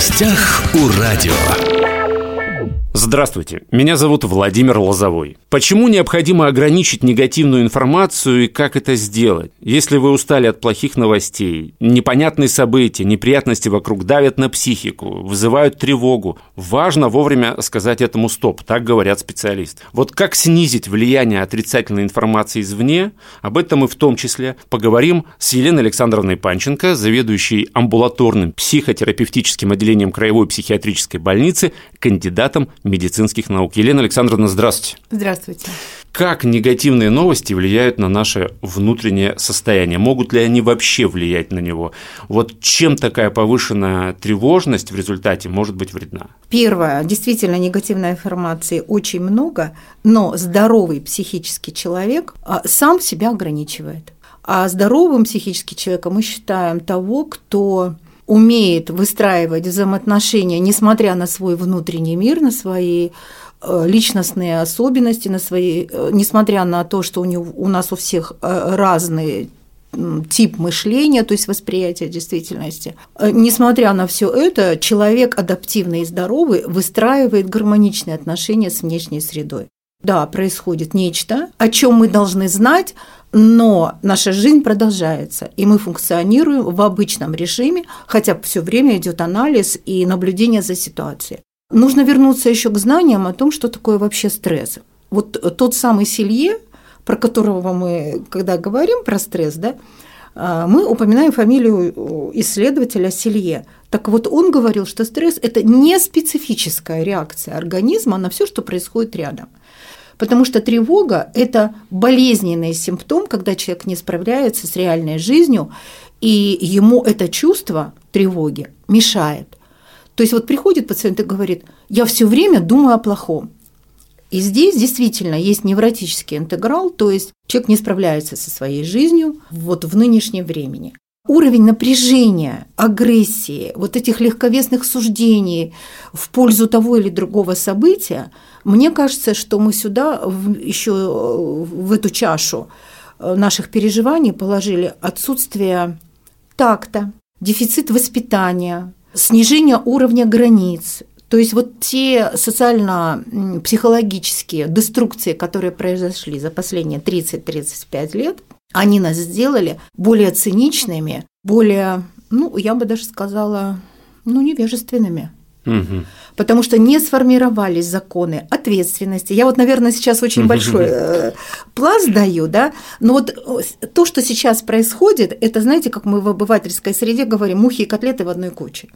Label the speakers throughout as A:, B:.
A: гостях у радио.
B: Здравствуйте, меня зовут Владимир Лозовой. Почему необходимо ограничить негативную информацию и как это сделать? Если вы устали от плохих новостей, непонятные события, неприятности вокруг давят на психику, вызывают тревогу, важно вовремя сказать этому стоп, так говорят специалисты. Вот как снизить влияние отрицательной информации извне, об этом мы в том числе поговорим с Еленой Александровной Панченко, заведующей амбулаторным психотерапевтическим отделением Краевой психиатрической больницы, кандидатом медицинских наук. Елена Александровна, здравствуйте.
C: Здравствуйте.
B: Как негативные новости влияют на наше внутреннее состояние? Могут ли они вообще влиять на него? Вот чем такая повышенная тревожность в результате может быть вредна?
C: Первое. Действительно, негативной информации очень много, но здоровый психический человек а, сам себя ограничивает. А здоровым психическим человеком мы считаем того, кто умеет выстраивать взаимоотношения, несмотря на свой внутренний мир, на свои э, личностные особенности, на свои, э, несмотря на то, что у, него, у нас у всех э, разный тип мышления, то есть восприятие действительности. Несмотря на все это, человек адаптивный и здоровый выстраивает гармоничные отношения с внешней средой. Да, происходит нечто, о чем мы должны знать, но наша жизнь продолжается, и мы функционируем в обычном режиме, хотя все время идет анализ и наблюдение за ситуацией. Нужно вернуться еще к знаниям о том, что такое вообще стресс. Вот тот самый Селье, про которого мы, когда говорим про стресс, да, а, мы упоминаем фамилию исследователя Селье. Так вот, он говорил, что стресс – это не специфическая реакция организма на все, что происходит рядом. Потому что тревога – это болезненный симптом, когда человек не справляется с реальной жизнью, и ему это чувство тревоги мешает. То есть вот приходит пациент и говорит, я все время думаю о плохом. И здесь действительно есть невротический интеграл, то есть человек не справляется со своей жизнью вот в нынешнем времени. Уровень напряжения, агрессии, вот этих легковесных суждений в пользу того или другого события – мне кажется, что мы сюда еще э, в эту чашу э, наших переживаний положили отсутствие такта, дефицит воспитания, снижение уровня границ. То есть вот те социально-психологические деструкции, которые произошли за последние 30-35 лет, они нас сделали более циничными, более, ну, я бы даже сказала, ну, невежественными. Угу потому что не сформировались законы ответственности. Я вот, наверное, сейчас очень большой э, пласт даю, да, но вот э, то, что сейчас происходит, это, знаете, как мы в обывательской среде говорим, мухи и котлеты в одной куче.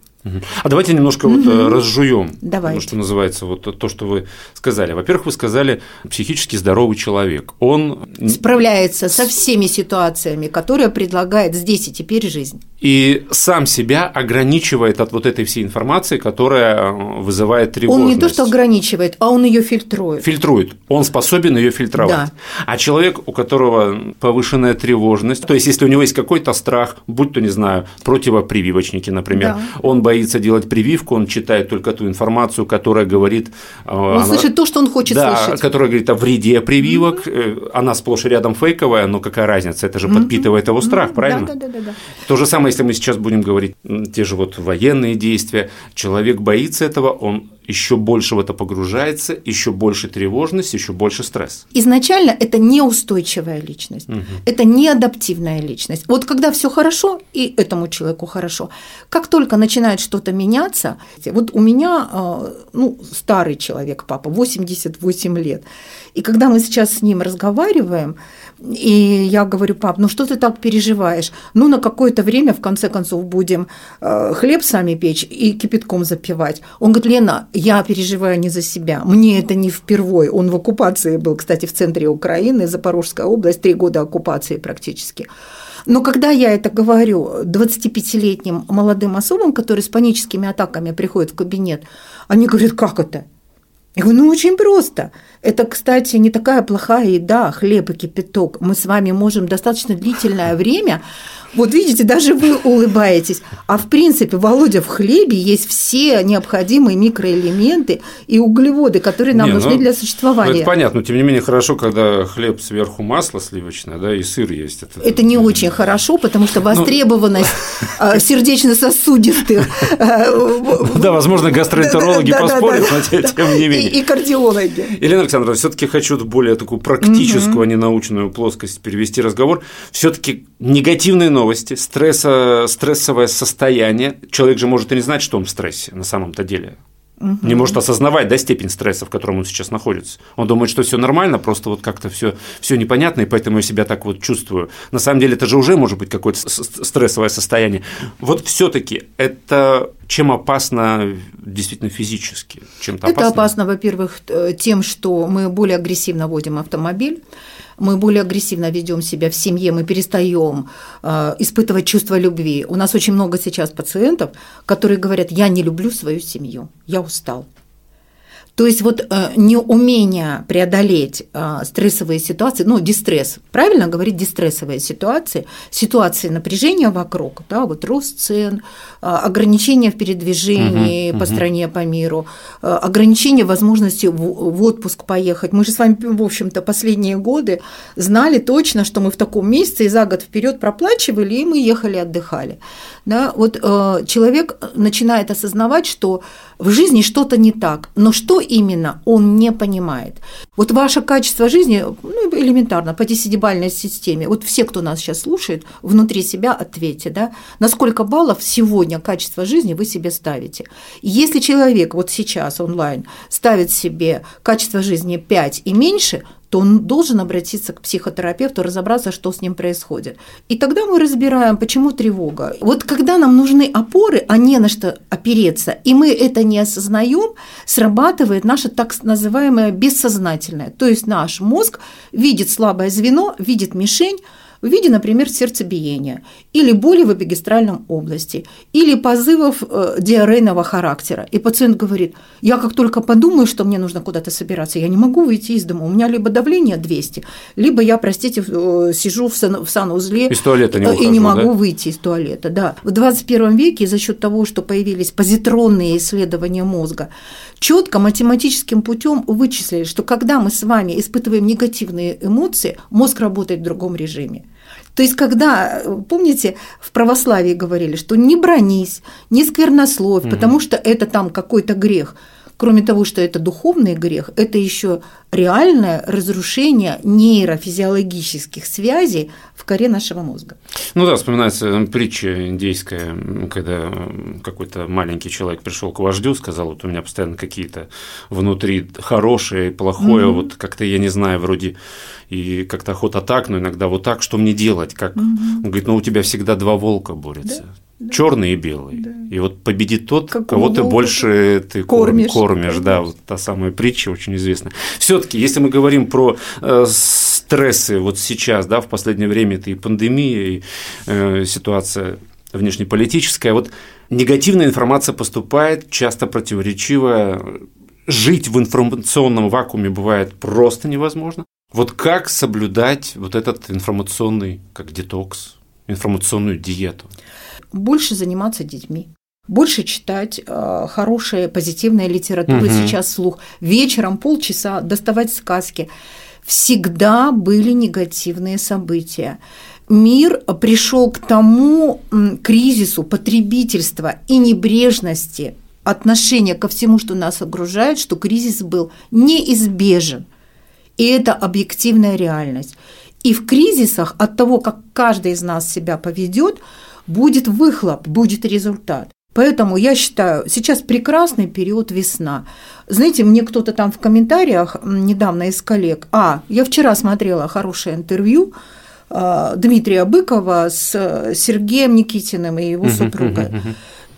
B: А давайте немножко вот э, разжуем,
C: Давайте.
B: что называется, вот то, что вы сказали. Во-первых, вы сказали психически здоровый человек. Он
C: справляется со всеми ситуациями, которые предлагает здесь и теперь жизнь.
B: И сам себя ограничивает от вот этой всей информации, которая вызывает тревожность.
C: Он не то, что ограничивает, а он ее фильтрует.
B: Фильтрует. Он способен ее фильтровать. Да. А человек, у которого повышенная тревожность, то есть если у него есть какой-то страх, будь то, не знаю, противопрививочники, например, да. он боится делать прививку, он читает только ту информацию, которая говорит…
C: Э, он она, слышит то, что он хочет
B: да,
C: слышать.
B: которая говорит о вреде прививок, mm-hmm. она сплошь и рядом фейковая, но какая разница, это же mm-hmm. подпитывает его страх, mm-hmm. правильно?
C: Да, да, да, да.
B: То же самое, если мы сейчас будем говорить те же вот военные действия, человек боится этого, он еще больше в это погружается, еще больше тревожность, еще больше стресс.
C: Изначально это неустойчивая личность, угу. это неадаптивная личность. Вот когда все хорошо, и этому человеку хорошо, как только начинает что-то меняться, вот у меня а, ну, старый человек, папа, 88 лет, и когда мы сейчас с ним разговариваем, и я говорю, пап, ну что ты так переживаешь? Ну, на какое-то время, в конце концов, будем э, хлеб сами печь и кипятком запивать. Он говорит, Лена, я переживаю не за себя, мне это не впервой. Он в оккупации был, кстати, в центре Украины, Запорожская область, три года оккупации практически. Но когда я это говорю 25-летним молодым особам, которые с паническими атаками приходят в кабинет, они говорят, как это? Я говорю, ну очень просто. Это, кстати, не такая плохая еда, хлеб и кипяток. Мы с вами можем достаточно длительное время вот видите, даже вы улыбаетесь. А в принципе, Володя, в хлебе есть все необходимые микроэлементы и углеводы, которые нам не, нужны ну, для существования. Ну,
B: это понятно, но тем не менее хорошо, когда хлеб сверху масло сливочное, да, и сыр есть.
C: Это, это не очень хорошо, потому что ну, востребованность а, сердечно-сосудистых.
B: Да, возможно, гастроэнтерологи поспорят, но тем не менее.
C: И кардиологи.
B: Елена Александровна, все-таки хочу более такую практическую, а не научную плоскость перевести разговор. Все-таки негативные новости, стресса, стрессовое состояние. Человек же может и не знать, что он в стрессе на самом-то деле угу. не может осознавать да, степень стресса, в котором он сейчас находится. Он думает, что все нормально, просто вот как-то все, все непонятно, и поэтому я себя так вот чувствую. На самом деле это же уже может быть какое-то стрессовое состояние. Вот все-таки это чем опасно действительно физически? Чем-то
C: это опасно, опасно во-первых, тем, что мы более агрессивно водим автомобиль мы более агрессивно ведем себя в семье, мы перестаем э, испытывать чувство любви. У нас очень много сейчас пациентов, которые говорят, я не люблю свою семью, я устал. То есть вот э, неумение преодолеть э, стрессовые ситуации, ну, дистресс, правильно говорить дистрессовые ситуации, ситуации напряжения вокруг, да, вот рост цен, э, ограничения в передвижении угу, по угу. стране, по миру, ограничение возможности в отпуск поехать. Мы же с вами, в общем-то, последние годы знали точно, что мы в таком месяце и за год вперед проплачивали, и мы ехали, отдыхали. Да, вот человек начинает осознавать, что в жизни что-то не так, но что именно он не понимает. Вот ваше качество жизни, ну, элементарно, по десятибальной системе, вот все, кто нас сейчас слушает, внутри себя ответьте, да, на сколько баллов сегодня качество жизни вы себе ставите. если человек вот сейчас онлайн ставит себе качество жизни 5 и меньше, то он должен обратиться к психотерапевту, разобраться, что с ним происходит. И тогда мы разбираем, почему тревога. Вот когда нам нужны опоры, а не на что опереться, и мы это не осознаем, срабатывает наше так называемое бессознательное. То есть наш мозг видит слабое звено, видит мишень, в виде, например, сердцебиения, или боли в эпигастральном области, или позывов э, диарейного характера. И пациент говорит, я как только подумаю, что мне нужно куда-то собираться, я не могу выйти из дома, у меня либо давление 200, либо я, простите, э, сижу в, сан, в санузле
B: из туалета не выхожу,
C: и не могу
B: да?
C: выйти из туалета. Да. В 21 веке за счет того, что появились позитронные исследования мозга, четко математическим путем вычислили, что когда мы с вами испытываем негативные эмоции, мозг работает в другом режиме. То есть, когда, помните, в православии говорили, что не бронись, не сквернословь, угу. потому что это там какой-то грех – Кроме того, что это духовный грех, это еще реальное разрушение нейрофизиологических связей в коре нашего мозга.
B: Ну да, вспоминается притча индейская, когда какой-то маленький человек пришел к вождю, сказал, вот у меня постоянно какие-то внутри хорошее и плохое, mm-hmm. вот как-то я не знаю, вроде и как-то охота так, но иногда вот так, что мне делать? Как? Mm-hmm. Он говорит, ну у тебя всегда два волка борются. Да да. черный и белый. Да. И вот победит тот, Какого кого ты больше ты кормишь, кормишь да, вот та самая притча очень известная. Все-таки, если мы говорим про э, стрессы вот сейчас, да, в последнее время это и пандемия, и э, ситуация внешнеполитическая, вот негативная информация поступает, часто противоречивая, жить в информационном вакууме бывает просто невозможно. Вот как соблюдать вот этот информационный, как детокс, информационную диету?
C: Больше заниматься детьми больше читать э, хорошая позитивная литература угу. сейчас слух, вечером полчаса доставать сказки. Всегда были негативные события. Мир пришел к тому кризису потребительства и небрежности отношения ко всему, что нас окружает, что кризис был неизбежен. И это объективная реальность. И в кризисах от того, как каждый из нас себя поведет, будет выхлоп, будет результат. Поэтому я считаю, сейчас прекрасный период весна. Знаете, мне кто-то там в комментариях недавно из коллег, а, я вчера смотрела хорошее интервью а, Дмитрия Быкова с Сергеем Никитиным и его супругой.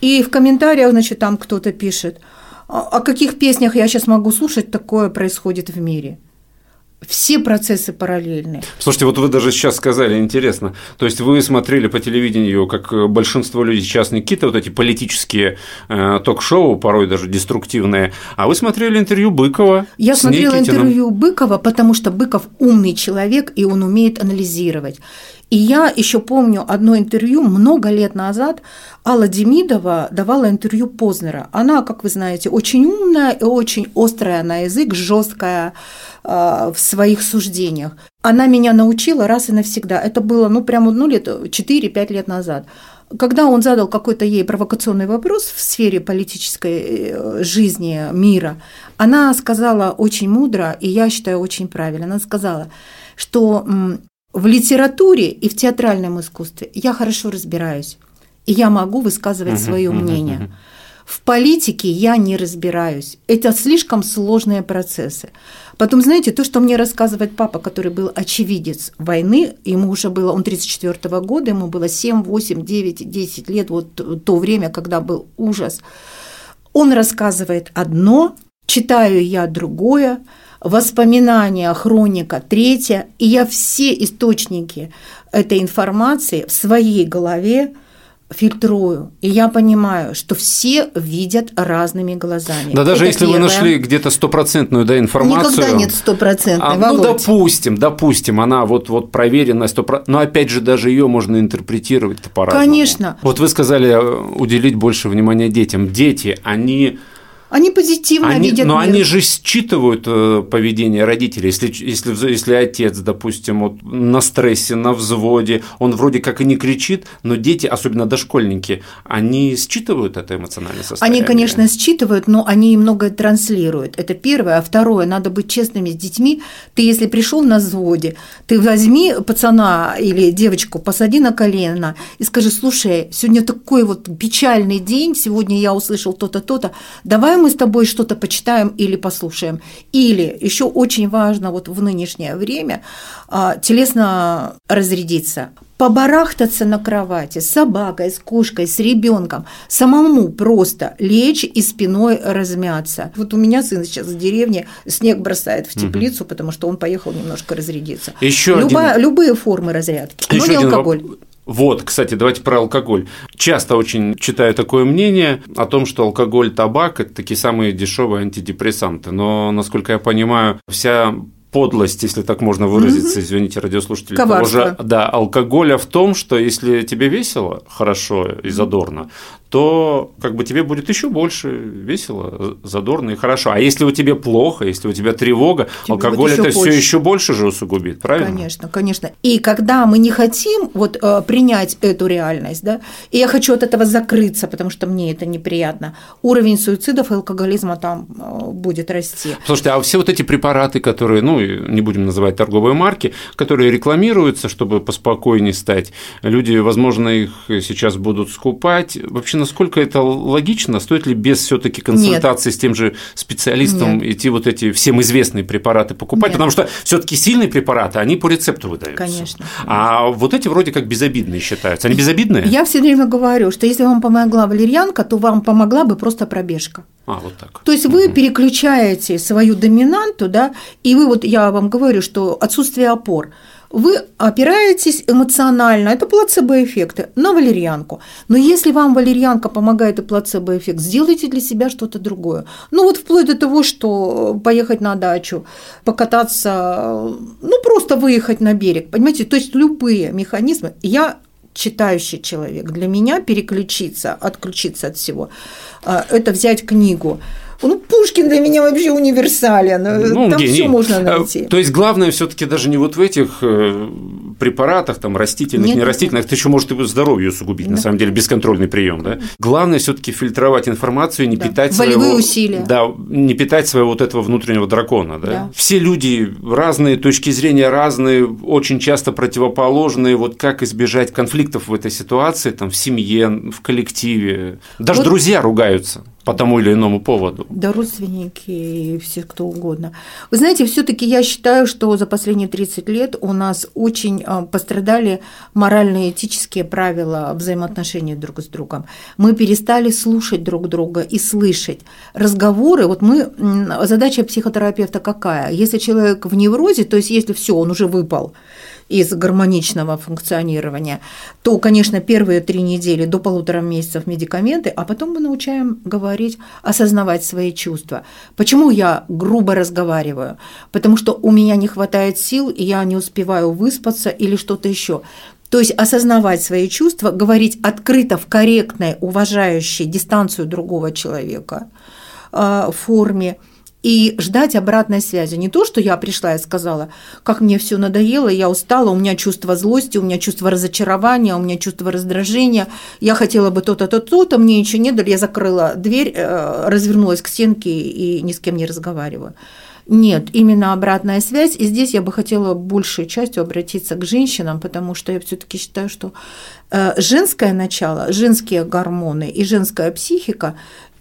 C: И в комментариях, значит, там кто-то пишет, «А, о каких песнях я сейчас могу слушать, такое происходит в мире все процессы параллельны.
B: Слушайте, вот вы даже сейчас сказали, интересно, то есть вы смотрели по телевидению, как большинство людей сейчас не какие-то вот эти политические э, ток-шоу, порой даже деструктивные, а вы смотрели интервью Быкова.
C: Я смотрела Никитиным. интервью Быкова, потому что Быков умный человек, и он умеет анализировать. И я еще помню одно интервью много лет назад. Алла Демидова давала интервью Познера. Она, как вы знаете, очень умная и очень острая на язык, жесткая э, в своих суждениях. Она меня научила раз и навсегда. Это было, ну, прямо, ну, лет 4-5 лет назад. когда он задал какой-то ей провокационный вопрос в сфере политической э, жизни мира, она сказала очень мудро, и я считаю очень правильно, она сказала, что в литературе и в театральном искусстве я хорошо разбираюсь, и я могу высказывать свое мнение. В политике я не разбираюсь. Это слишком сложные процессы. Потом, знаете, то, что мне рассказывает папа, который был очевидец войны, ему уже было, он 34 -го года, ему было 7, 8, 9, 10 лет, вот то время, когда был ужас. Он рассказывает одно, читаю я другое, воспоминания, хроника третья, и я все источники этой информации в своей голове фильтрую, и я понимаю, что все видят разными глазами.
B: Да, даже Это если первое. вы нашли где-то стопроцентную да, информацию.
C: Никогда нет стопроцентной. А,
B: ну, допустим, допустим, она вот, вот проверенная, 100%, но опять же, даже ее можно интерпретировать по-разному.
C: Конечно.
B: Вот вы сказали э, уделить больше внимания детям. Дети, они
C: они позитивно
B: они,
C: видят
B: Но
C: мир.
B: они же считывают э, поведение родителей. Если, если, если отец, допустим, вот на стрессе, на взводе, он вроде как и не кричит, но дети, особенно дошкольники, они считывают это эмоциональное состояние.
C: Они, конечно, считывают, но они и многое транслируют. Это первое. А второе, надо быть честными с детьми. Ты, если пришел на взводе, ты возьми пацана или девочку, посади на колено и скажи, слушай, сегодня такой вот печальный день, сегодня я услышал то-то, то-то, давай давай мы с тобой что-то почитаем или послушаем. Или еще очень важно вот в нынешнее время а, телесно разрядиться побарахтаться на кровати с собакой, с кошкой, с ребенком, самому просто лечь и спиной размяться. Вот у меня сын сейчас в деревне снег бросает в теплицу, угу. потому что он поехал немножко разрядиться.
B: Еще
C: Любая, один... Любые формы разрядки, Еще но не алкоголь. Воп...
B: Вот, кстати, давайте про алкоголь. Часто очень читаю такое мнение о том, что алкоголь, табак – это такие самые дешевые антидепрессанты. Но, насколько я понимаю, вся подлость, если так можно выразиться, угу. извините, радиослушатели,
C: Коварство.
B: того же да, алкоголя в том, что если тебе весело, хорошо и задорно, то как бы тебе будет еще больше весело, задорно и хорошо. А если у тебя плохо, если у тебя тревога, тебе алкоголь это все еще больше же усугубит, правильно?
C: Конечно, конечно. И когда мы не хотим вот э, принять эту реальность, да, и я хочу от этого закрыться, потому что мне это неприятно, уровень суицидов и алкоголизма там э, будет расти.
B: Слушайте, а все вот эти препараты, которые, ну, не будем называть торговые марки, которые рекламируются, чтобы поспокойнее стать, люди, возможно, их сейчас будут скупать. Вообще насколько это логично? Стоит ли без все-таки консультации Нет. с тем же специалистом Нет. идти вот эти всем известные препараты покупать? Нет. Потому что все-таки сильные препараты, они по рецепту выдаются.
C: Конечно.
B: А вот эти вроде как безобидные считаются. Они безобидные?
C: Я все время говорю, что если вам помогла валерьянка, то вам помогла бы просто пробежка.
B: А, вот так.
C: То есть вы переключаете свою доминанту, да, и вы вот, я вам говорю, что отсутствие опор – вы опираетесь эмоционально, это плацебо-эффекты, на валерьянку. Но если вам валерьянка помогает и плацебо-эффект, сделайте для себя что-то другое. Ну вот вплоть до того, что поехать на дачу, покататься, ну просто выехать на берег, понимаете, то есть любые механизмы. Я читающий человек. Для меня переключиться, отключиться от всего, а, это взять книгу. Ну, Пушкин для меня вообще универсален. Ну, там все можно найти.
B: То есть главное все-таки даже не вот в этих препаратах, там растительных, нет, не растительных, это еще может и здоровье усугубить, да. на самом деле, бесконтрольный прием. Да? Главное все-таки фильтровать информацию, не да. питать
C: Волевые
B: своего,
C: усилия.
B: Да, не питать своего вот этого внутреннего дракона. Да? Да. Все люди разные, точки зрения разные, очень часто противоположные. Вот как избежать конфликтов в этой ситуации, там, в семье, в коллективе. Даже вот... друзья ругаются по тому или иному поводу.
C: Да, родственники и все кто угодно. Вы знаете, все таки я считаю, что за последние 30 лет у нас очень а, пострадали моральные этические правила взаимоотношений друг с другом. Мы перестали слушать друг друга и слышать. Разговоры, вот мы, задача психотерапевта какая? Если человек в неврозе, то есть если все, он уже выпал, из гармоничного функционирования, то, конечно, первые три недели до полутора месяцев медикаменты, а потом мы научаем говорить, осознавать свои чувства. Почему я грубо разговариваю? Потому что у меня не хватает сил, и я не успеваю выспаться или что-то еще. То есть осознавать свои чувства, говорить открыто в корректной, уважающей дистанцию другого человека э, форме – и ждать обратной связи. Не то, что я пришла и сказала, как мне все надоело, я устала, у меня чувство злости, у меня чувство разочарования, у меня чувство раздражения, я хотела бы то-то, то-то, то-то, мне ничего не дали, я закрыла дверь, э, развернулась к стенке и ни с кем не разговариваю. Нет, именно обратная связь. И здесь я бы хотела большей частью обратиться к женщинам, потому что я все-таки считаю, что э, женское начало, женские гормоны и женская психика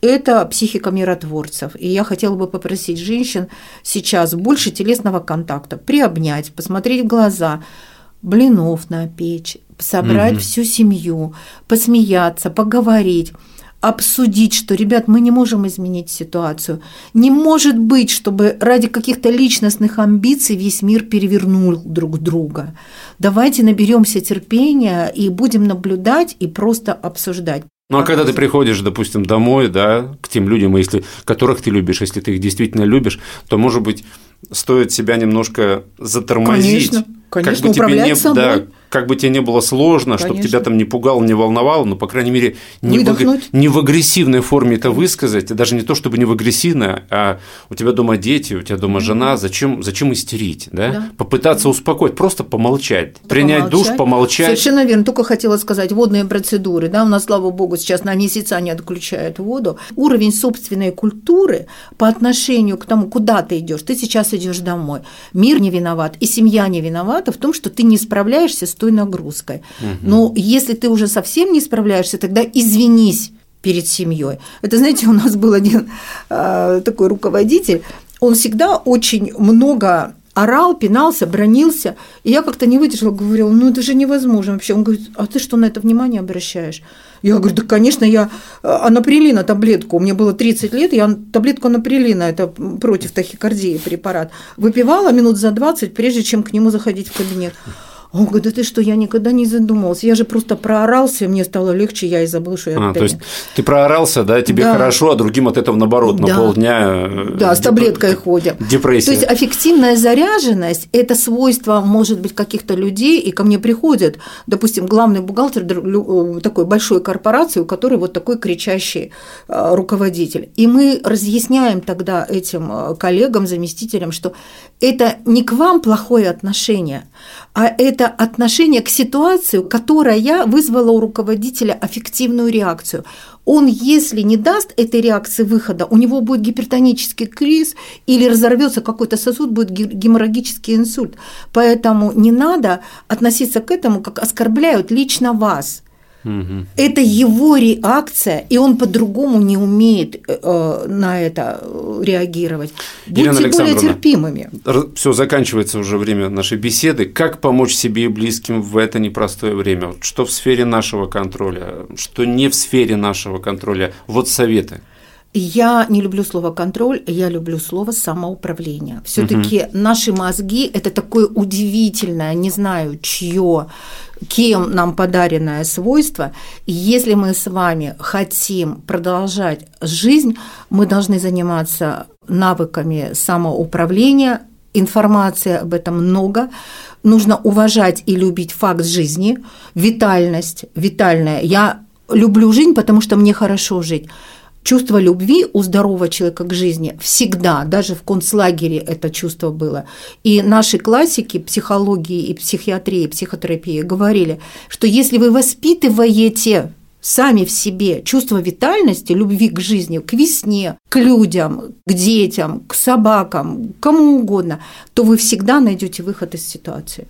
C: это психика миротворцев. И я хотела бы попросить женщин сейчас больше телесного контакта, приобнять, посмотреть в глаза, блинов напечь, собрать угу. всю семью, посмеяться, поговорить обсудить, что, ребят, мы не можем изменить ситуацию. Не может быть, чтобы ради каких-то личностных амбиций весь мир перевернул друг друга. Давайте наберемся терпения и будем наблюдать и просто обсуждать.
B: Ну а когда ты приходишь, допустим, домой, да, к тем людям, если, которых ты любишь, если ты их действительно любишь, то, может быть, стоит себя немножко затормозить.
C: Конечно, конечно, как бы управлять тебе не, собой. Да,
B: как бы тебе не было сложно, чтобы тебя там не пугало, не волновало, но, по крайней мере, не, в, не в агрессивной форме это высказать, даже не то, чтобы не в агрессивной, а у тебя дома дети, у тебя дома жена, зачем, зачем истерить, да? да? Попытаться успокоить, просто помолчать, да принять помолчать. душ, помолчать.
C: Совершенно верно, только хотела сказать, водные процедуры, да, у нас, слава богу, сейчас на месяца не отключают воду. Уровень собственной культуры по отношению к тому, куда ты идешь, ты сейчас идешь домой, мир не виноват, и семья не виновата в том, что ты не справляешься с той нагрузкой. Угу. Но если ты уже совсем не справляешься, тогда извинись перед семьей. Это, знаете, у нас был один э, такой руководитель, он всегда очень много орал, пинался, бронился. И я как-то не выдержала, говорила, ну это же невозможно вообще. Он говорит, а ты что на это внимание обращаешь? Я говорю, да, конечно, я а, анаприлина таблетку, мне было 30 лет, я таблетку анаприлина, это против тахикардии препарат, выпивала минут за 20, прежде чем к нему заходить в кабинет. Он говорит, да ты что, я никогда не задумывался, я же просто проорался, мне стало легче, я и забыл, что я
B: а, То есть ты проорался, да, тебе да. хорошо, а другим от этого наоборот да. на полдня
C: э, Да, деп... с таблеткой ходим.
B: Депрессия.
C: То есть аффективная заряженность – это свойство, может быть, каких-то людей, и ко мне приходят, допустим, главный бухгалтер э, такой большой корпорации, у которой вот такой кричащий э, руководитель. И мы разъясняем тогда этим коллегам, заместителям, что это не к вам плохое отношение, а это отношение к ситуации, которая вызвала у руководителя аффективную реакцию. Он, если не даст этой реакции выхода, у него будет гипертонический криз или разорвется какой-то сосуд, будет геморрагический инсульт. Поэтому не надо относиться к этому, как оскорбляют лично вас. Угу. Это его реакция, и он по-другому не умеет э, на это э, реагировать. Будьте более терпимыми.
B: Все, заканчивается уже время нашей беседы. Как помочь себе и близким в это непростое время? Что в сфере нашего контроля, что не в сфере нашего контроля? Вот советы.
C: Я не люблю слово контроль, я люблю слово самоуправление. Все-таки угу. наши мозги это такое удивительное, не знаю, чье, кем нам подаренное свойство. И если мы с вами хотим продолжать жизнь, мы должны заниматься навыками самоуправления. Информации об этом много. Нужно уважать и любить факт жизни, витальность, витальная. Я люблю жизнь, потому что мне хорошо жить. Чувство любви у здорового человека к жизни всегда, даже в концлагере это чувство было. И наши классики психологии и психиатрии, психотерапии говорили, что если вы воспитываете сами в себе чувство витальности, любви к жизни, к весне, к людям, к детям, к собакам, кому угодно, то вы всегда найдете выход из ситуации.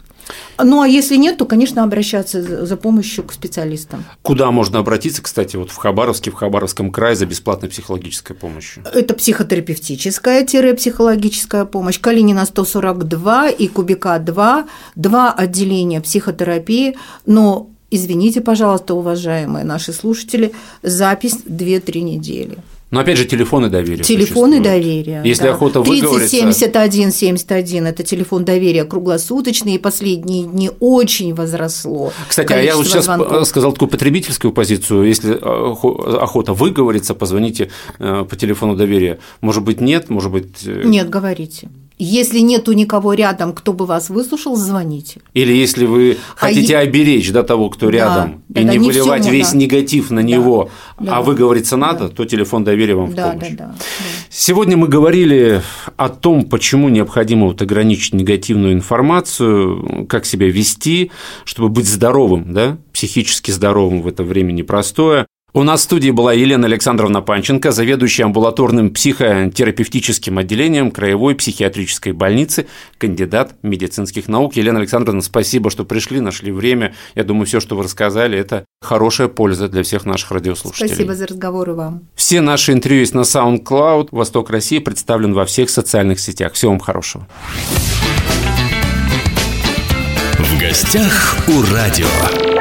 C: Ну, а если нет, то, конечно, обращаться за помощью к специалистам.
B: Куда можно обратиться, кстати, вот в Хабаровске, в Хабаровском крае за бесплатной психологической помощью?
C: Это психотерапевтическая-психологическая помощь. Калинина 142 и Кубика 2, два отделения психотерапии, но Извините, пожалуйста, уважаемые наши слушатели, запись 2-3 недели.
B: Но опять же, телефоны доверия.
C: Телефоны доверия.
B: Если да. охота выговориться.
C: 3071 71 – это телефон доверия круглосуточный, и последние дни очень возросло.
B: Кстати, а я вот сейчас звонков. сказал такую потребительскую позицию. Если охота выговориться, позвоните э, по телефону доверия. Может быть, нет, может быть…
C: Э, нет, говорите. Если нету никого рядом, кто бы вас выслушал, звоните.
B: Или если вы а хотите а оберечь до того, кто рядом, да, и да, не да, выливать весь да. негатив на него, да, а выговориться надо, да. то телефон доверия вам да, в помощь. Да, да, да. Сегодня мы говорили о том, почему необходимо вот ограничить негативную информацию, как себя вести, чтобы быть здоровым, да, психически здоровым в это время непростое. У нас в студии была Елена Александровна Панченко, заведующая амбулаторным психотерапевтическим отделением Краевой психиатрической больницы, кандидат медицинских наук. Елена Александровна, спасибо, что пришли, нашли время. Я думаю, все, что вы рассказали, это хорошая польза для всех наших радиослушателей.
C: Спасибо за разговоры вам.
B: Все наши интервью есть на SoundCloud. Восток России представлен во всех социальных сетях. Всего вам хорошего.
A: В гостях у радио.